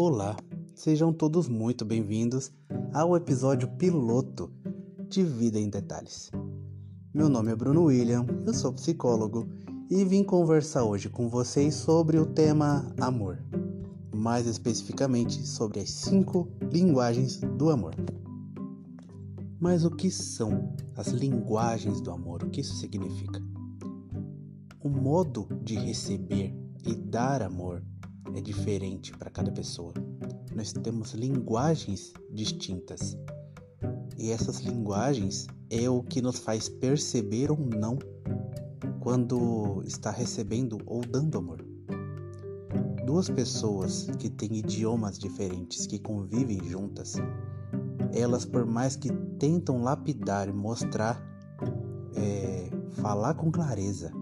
Olá, sejam todos muito bem-vindos ao episódio piloto de Vida em Detalhes. Meu nome é Bruno William, eu sou psicólogo e vim conversar hoje com vocês sobre o tema amor, mais especificamente sobre as cinco linguagens do amor. Mas o que são as linguagens do amor? O que isso significa? O modo de receber e dar amor é diferente para cada pessoa. Nós temos linguagens distintas. E essas linguagens é o que nos faz perceber ou não quando está recebendo ou dando amor. Duas pessoas que têm idiomas diferentes, que convivem juntas, elas, por mais que tentam lapidar e mostrar, é, falar com clareza,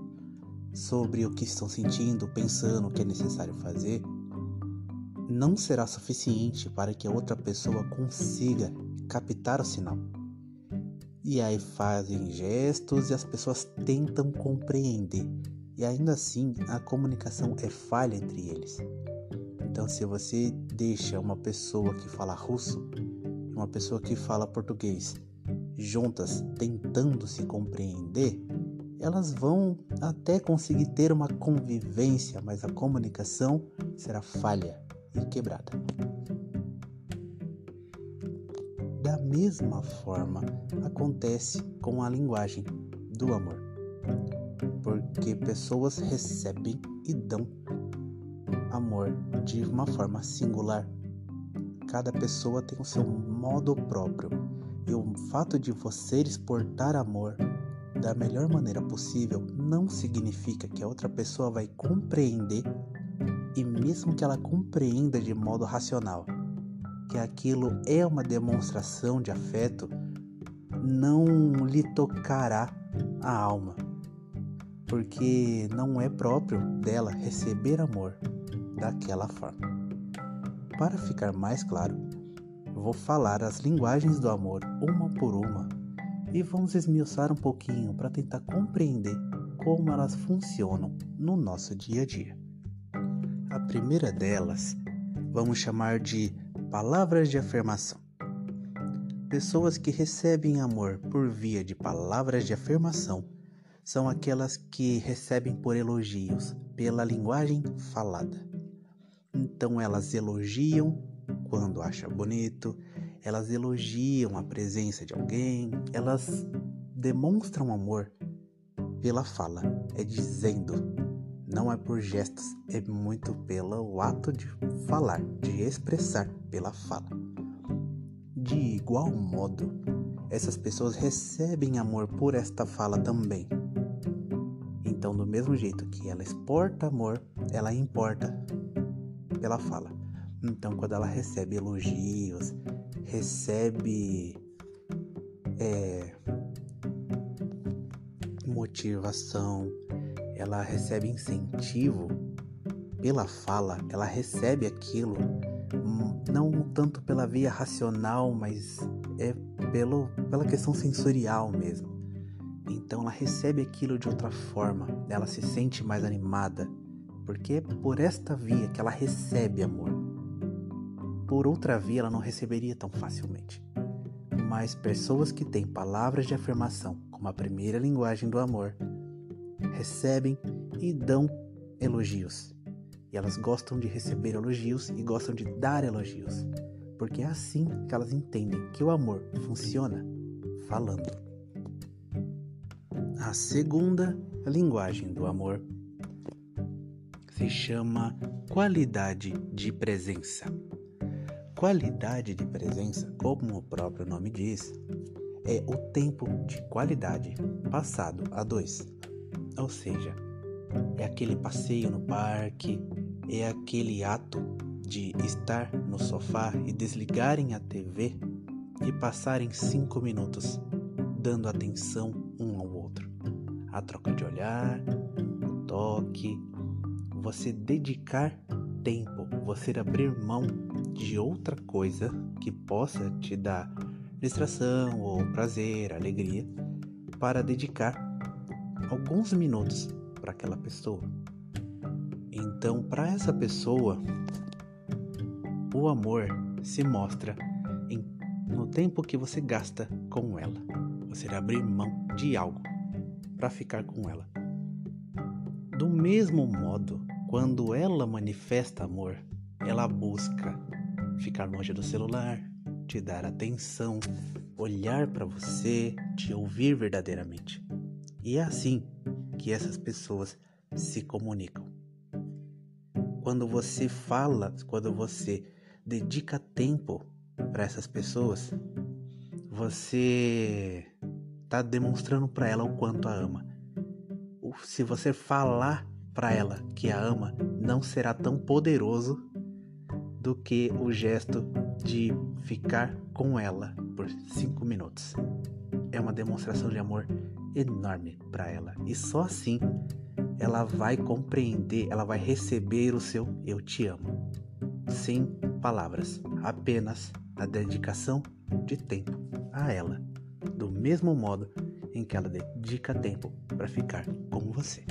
sobre o que estão sentindo, pensando, o que é necessário fazer, não será suficiente para que a outra pessoa consiga captar o sinal. E aí fazem gestos e as pessoas tentam compreender. E ainda assim a comunicação é falha entre eles. Então, se você deixa uma pessoa que fala russo e uma pessoa que fala português juntas tentando se compreender, elas vão até conseguir ter uma convivência, mas a comunicação será falha e quebrada. Da mesma forma acontece com a linguagem do amor, porque pessoas recebem e dão amor de uma forma singular. Cada pessoa tem o seu modo próprio, e o fato de você exportar amor da melhor maneira possível não significa que a outra pessoa vai compreender e mesmo que ela compreenda de modo racional que aquilo é uma demonstração de afeto, não lhe tocará a alma, porque não é próprio dela receber amor daquela forma. Para ficar mais claro, vou falar as linguagens do amor uma por uma e vamos esmiuçar um pouquinho para tentar compreender como elas funcionam no nosso dia a dia. A primeira delas vamos chamar de palavras de afirmação. Pessoas que recebem amor por via de palavras de afirmação são aquelas que recebem por elogios, pela linguagem falada. Então elas elogiam quando acha bonito, elas elogiam a presença de alguém, elas demonstram amor pela fala, é dizendo, não é por gestos, é muito pelo ato de falar, de expressar pela fala. De igual modo, essas pessoas recebem amor por esta fala também. Então, do mesmo jeito que ela exporta amor, ela importa pela fala. Então, quando ela recebe elogios, recebe é, motivação, ela recebe incentivo pela fala, ela recebe aquilo hum, não tanto pela via racional, mas é pelo, pela questão sensorial mesmo. Então ela recebe aquilo de outra forma, ela se sente mais animada, porque é por esta via que ela recebe amor. Por outra via ela não receberia tão facilmente mas pessoas que têm palavras de afirmação como a primeira linguagem do amor recebem e dão elogios. E elas gostam de receber elogios e gostam de dar elogios, porque é assim que elas entendem que o amor funciona falando. A segunda linguagem do amor se chama qualidade de presença. Qualidade de presença, como o próprio nome diz, é o tempo de qualidade passado a dois. Ou seja, é aquele passeio no parque, é aquele ato de estar no sofá e desligarem a TV e passarem cinco minutos dando atenção um ao outro. A troca de olhar, o toque, você dedicar tempo, você abrir mão de outra coisa que possa te dar distração ou prazer, alegria, para dedicar alguns minutos para aquela pessoa. Então, para essa pessoa, O amor se mostra em, no tempo que você gasta com ela. Você abrir mão de algo para ficar com ela. Do mesmo modo, quando ela manifesta amor, ela busca ficar longe do celular, te dar atenção, olhar para você, te ouvir verdadeiramente. E é assim que essas pessoas se comunicam. Quando você fala, quando você dedica tempo para essas pessoas, você está demonstrando para ela o quanto a ama. Se você falar para ela que a ama, não será tão poderoso do que o gesto de ficar com ela por cinco minutos. É uma demonstração de amor enorme para ela e só assim ela vai compreender, ela vai receber o seu eu te amo. Sem palavras, apenas a dedicação de tempo a ela, do mesmo modo em que ela dedica tempo para ficar com você.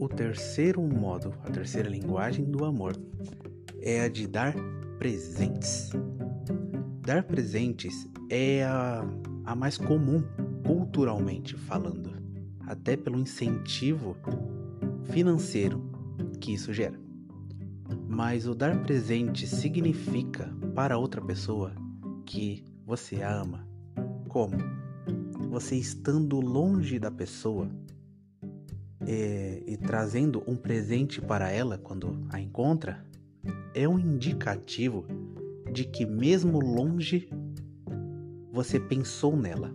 O terceiro modo, a terceira linguagem do amor é a de dar presentes. Dar presentes é a, a mais comum culturalmente falando, até pelo incentivo financeiro que isso gera. Mas o dar presente significa para outra pessoa que você a ama. Como? Você estando longe da pessoa é, e trazendo um presente para ela quando a encontra, é um indicativo de que, mesmo longe, você pensou nela.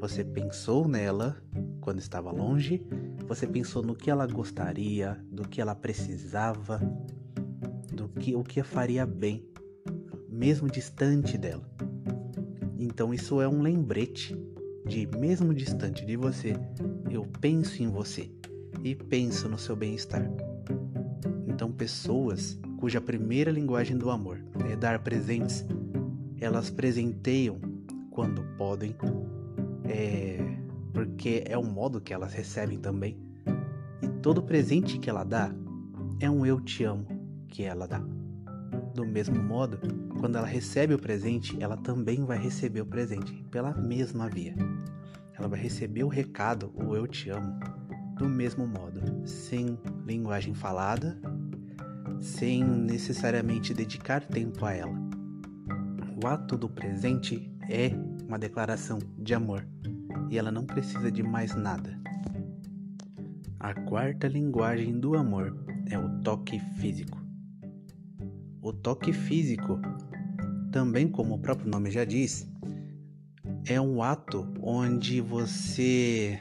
Você pensou nela quando estava longe, você pensou no que ela gostaria, do que ela precisava, do que o que faria bem, mesmo distante dela. Então isso é um lembrete de mesmo distante de você, eu penso em você e penso no seu bem-estar. Então pessoas cuja primeira linguagem do amor é dar presentes, elas presenteiam quando podem, é, porque é o modo que elas recebem também. E todo presente que ela dá é um eu te amo que ela dá. Do mesmo modo, quando ela recebe o presente, ela também vai receber o presente pela mesma via. Ela vai receber o recado, o eu te amo, do mesmo modo, sem linguagem falada, sem necessariamente dedicar tempo a ela. O ato do presente é uma declaração de amor e ela não precisa de mais nada. A quarta linguagem do amor é o toque físico. O toque físico, também como o próprio nome já diz, é um ato onde você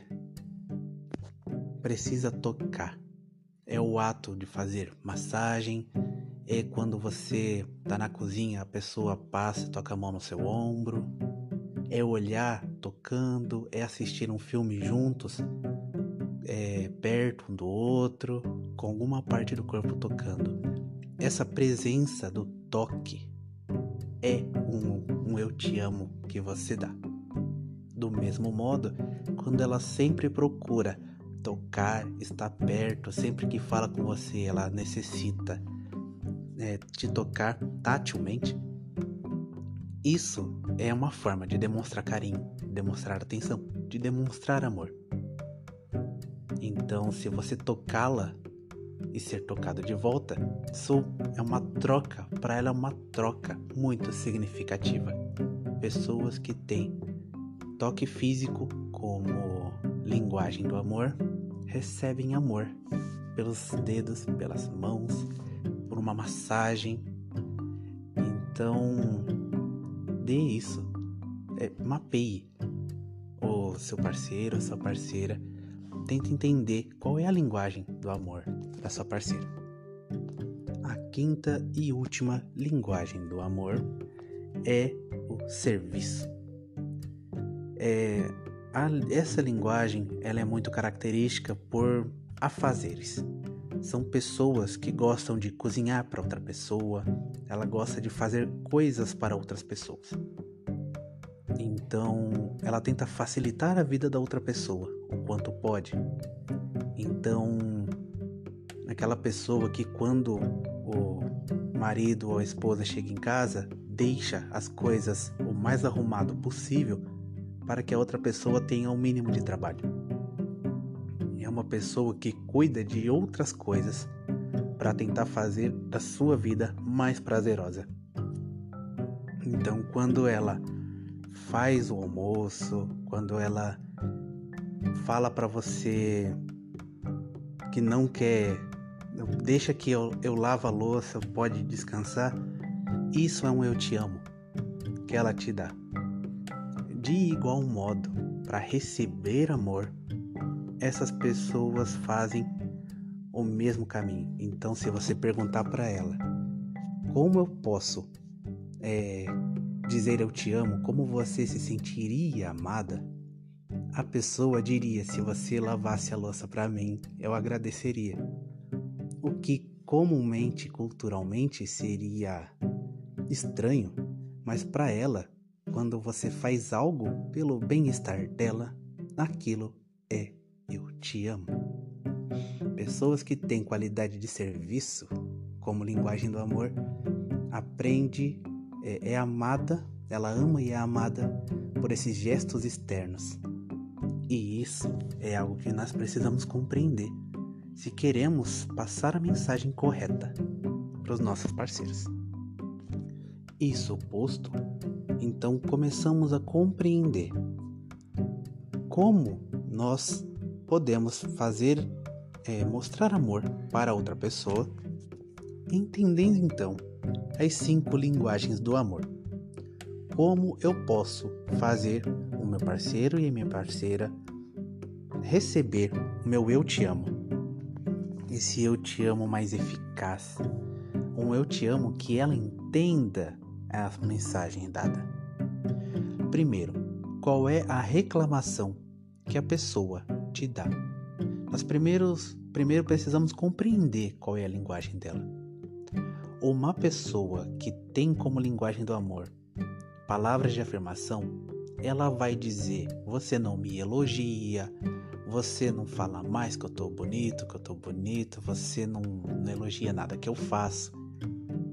precisa tocar é o ato de fazer massagem, é quando você tá na cozinha, a pessoa passa, toca a mão no seu ombro, é olhar tocando, é assistir um filme juntos, é, perto um do outro, com alguma parte do corpo tocando. Essa presença do toque é um, um eu te amo que você dá. Do mesmo modo, quando ela sempre procura tocar, estar perto, sempre que fala com você, ela necessita é, te tocar tatilmente. Isso é uma forma de demonstrar carinho, demonstrar atenção, de demonstrar amor. Então, se você tocá-la e ser tocado de volta, isso é uma troca, para ela é uma troca muito significativa. Pessoas que têm toque físico como linguagem do amor recebem amor pelos dedos, pelas mãos, por uma massagem. Então, dê isso. É, mapeie o seu parceiro, a sua parceira. Tente entender qual é a linguagem do amor da sua parceira. A quinta e última linguagem do amor é o serviço. É, a, essa linguagem ela é muito característica por afazeres. São pessoas que gostam de cozinhar para outra pessoa, ela gosta de fazer coisas para outras pessoas. Então, ela tenta facilitar a vida da outra pessoa o quanto pode. Então, aquela pessoa que quando o marido ou a esposa chega em casa, deixa as coisas o mais arrumado possível para que a outra pessoa tenha o um mínimo de trabalho. É uma pessoa que cuida de outras coisas para tentar fazer da sua vida mais prazerosa. Então, quando ela faz o almoço, quando ela fala para você que não quer, deixa que eu, eu lavo a louça, pode descansar, isso é um eu te amo que ela te dá. De igual modo, para receber amor, essas pessoas fazem o mesmo caminho. Então, se você perguntar para ela como eu posso é, dizer eu te amo, como você se sentiria amada, a pessoa diria: se você lavasse a louça para mim, eu agradeceria. O que comumente, culturalmente, seria estranho, mas para ela, quando você faz algo pelo bem-estar dela, aquilo é eu te amo. Pessoas que têm qualidade de serviço, como linguagem do amor, aprende é, é amada, ela ama e é amada por esses gestos externos. E isso é algo que nós precisamos compreender se queremos passar a mensagem correta para os nossos parceiros. Isso posto, então começamos a compreender como nós podemos fazer é, mostrar amor para outra pessoa, entendendo então as cinco linguagens do amor. Como eu posso fazer o meu parceiro e a minha parceira receber o meu eu te amo? Esse eu te amo mais eficaz. Um eu te amo que ela entenda a mensagem dada. Primeiro, qual é a reclamação que a pessoa te dá? Nós primeiros, primeiro precisamos compreender qual é a linguagem dela uma pessoa que tem como linguagem do amor palavras de afirmação, ela vai dizer: Você não me elogia, você não fala mais que eu tô bonito, que eu tô bonito, você não, não elogia nada que eu faço.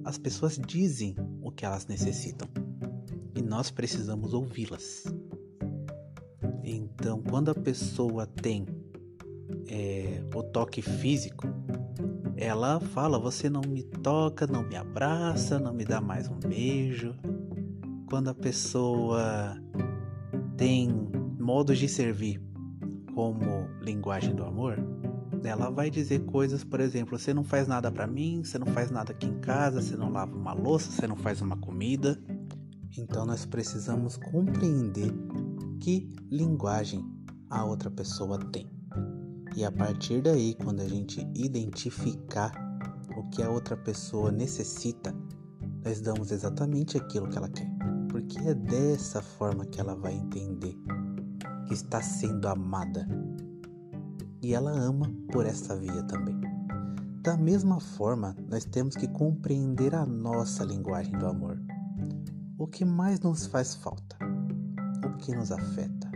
As pessoas dizem que elas necessitam e nós precisamos ouvi-las. Então, quando a pessoa tem é, o toque físico, ela fala: Você não me toca, não me abraça, não me dá mais um beijo. Quando a pessoa tem modos de servir como linguagem do amor, ela vai dizer coisas, por exemplo, você não faz nada para mim, você não faz nada aqui em casa, você não lava uma louça, você não faz uma comida. Então nós precisamos compreender que linguagem a outra pessoa tem. E a partir daí, quando a gente identificar o que a outra pessoa necessita, nós damos exatamente aquilo que ela quer. Porque é dessa forma que ela vai entender que está sendo amada. E ela ama por essa via também. Da mesma forma, nós temos que compreender a nossa linguagem do amor. O que mais nos faz falta? O que nos afeta?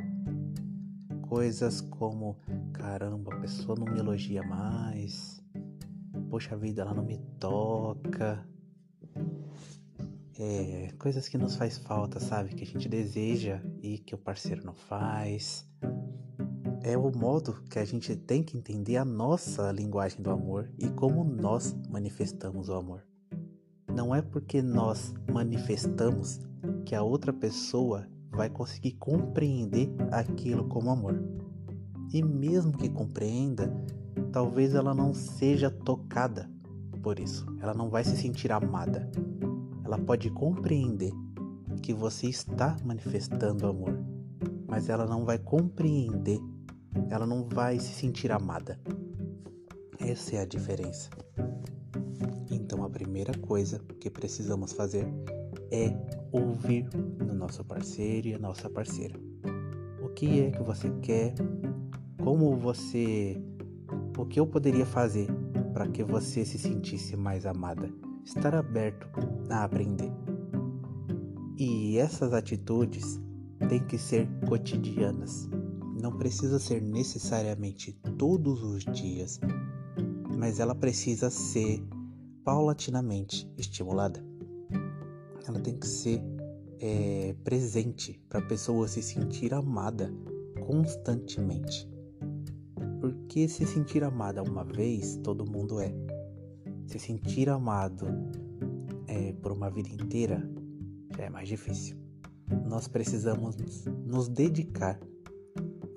coisas como: caramba, a pessoa não me elogia mais, poxa vida, ela não me toca. É, coisas que nos faz falta, sabe? Que a gente deseja e que o parceiro não faz. É o modo que a gente tem que entender a nossa linguagem do amor e como nós manifestamos o amor. Não é porque nós manifestamos que a outra pessoa vai conseguir compreender aquilo como amor. E mesmo que compreenda, talvez ela não seja tocada por isso. Ela não vai se sentir amada. Ela pode compreender que você está manifestando amor, mas ela não vai compreender, ela não vai se sentir amada. Essa é a diferença. Então, a primeira coisa que precisamos fazer é ouvir no nosso parceiro e a nossa parceira. O que é que você quer? Como você. O que eu poderia fazer para que você se sentisse mais amada? Estar aberto a aprender. E essas atitudes têm que ser cotidianas. Não precisa ser necessariamente todos os dias, mas ela precisa ser paulatinamente estimulada. Ela tem que ser é, presente para a pessoa se sentir amada constantemente. Porque se sentir amada uma vez, todo mundo é. Se sentir amado é, por uma vida inteira, já é mais difícil. Nós precisamos nos dedicar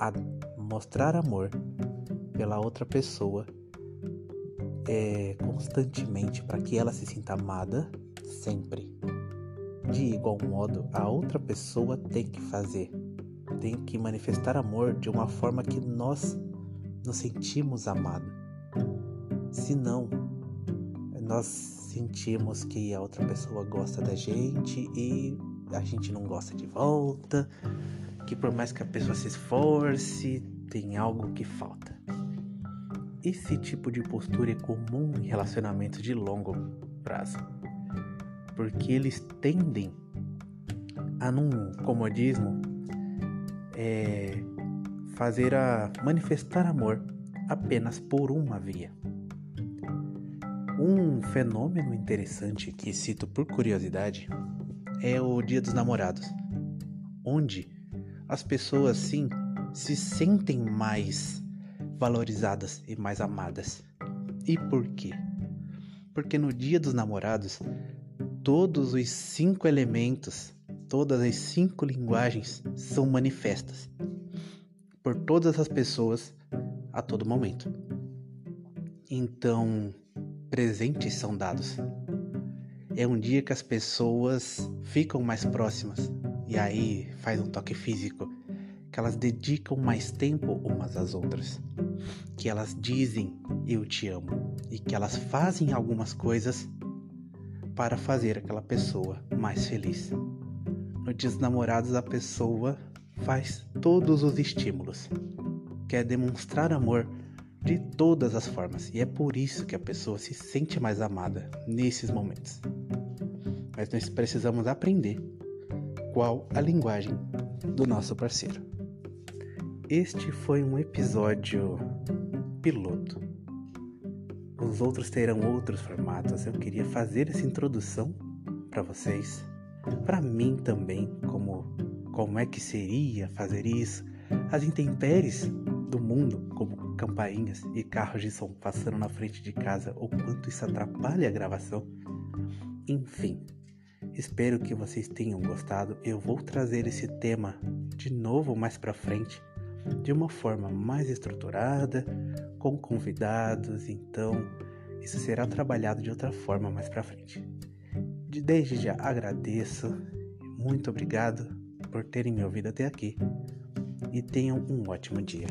a mostrar amor pela outra pessoa é, constantemente para que ela se sinta amada sempre. De igual modo, a outra pessoa tem que fazer, tem que manifestar amor de uma forma que nós nos sentimos amados. Senão, nós sentimos que a outra pessoa gosta da gente e a gente não gosta de volta, que por mais que a pessoa se esforce, tem algo que falta. Esse tipo de postura é comum em relacionamentos de longo prazo, porque eles tendem a, num comodismo, é, fazer a manifestar amor apenas por uma via. Um fenômeno interessante que cito por curiosidade é o Dia dos Namorados, onde as pessoas sim se sentem mais valorizadas e mais amadas. E por quê? Porque no Dia dos Namorados, todos os cinco elementos, todas as cinco linguagens são manifestas por todas as pessoas a todo momento. Então, presentes são dados. É um dia que as pessoas ficam mais próximas e aí faz um toque físico, que elas dedicam mais tempo umas às outras que elas dizem eu te amo e que elas fazem algumas coisas para fazer aquela pessoa mais feliz. No Dia dos Namorados, a pessoa faz todos os estímulos, quer demonstrar amor de todas as formas e é por isso que a pessoa se sente mais amada nesses momentos. Mas nós precisamos aprender qual a linguagem do nosso parceiro. Este foi um episódio piloto. Os outros terão outros formatos. Eu queria fazer essa introdução para vocês, para mim também, como como é que seria fazer isso, as intempéries do mundo, como campainhas e carros de som passando na frente de casa, o quanto isso atrapalha a gravação. Enfim, espero que vocês tenham gostado. Eu vou trazer esse tema de novo mais para frente de uma forma mais estruturada, com convidados, então isso será trabalhado de outra forma mais para frente. Desde já agradeço, muito obrigado por terem me ouvido até aqui e tenham um ótimo dia.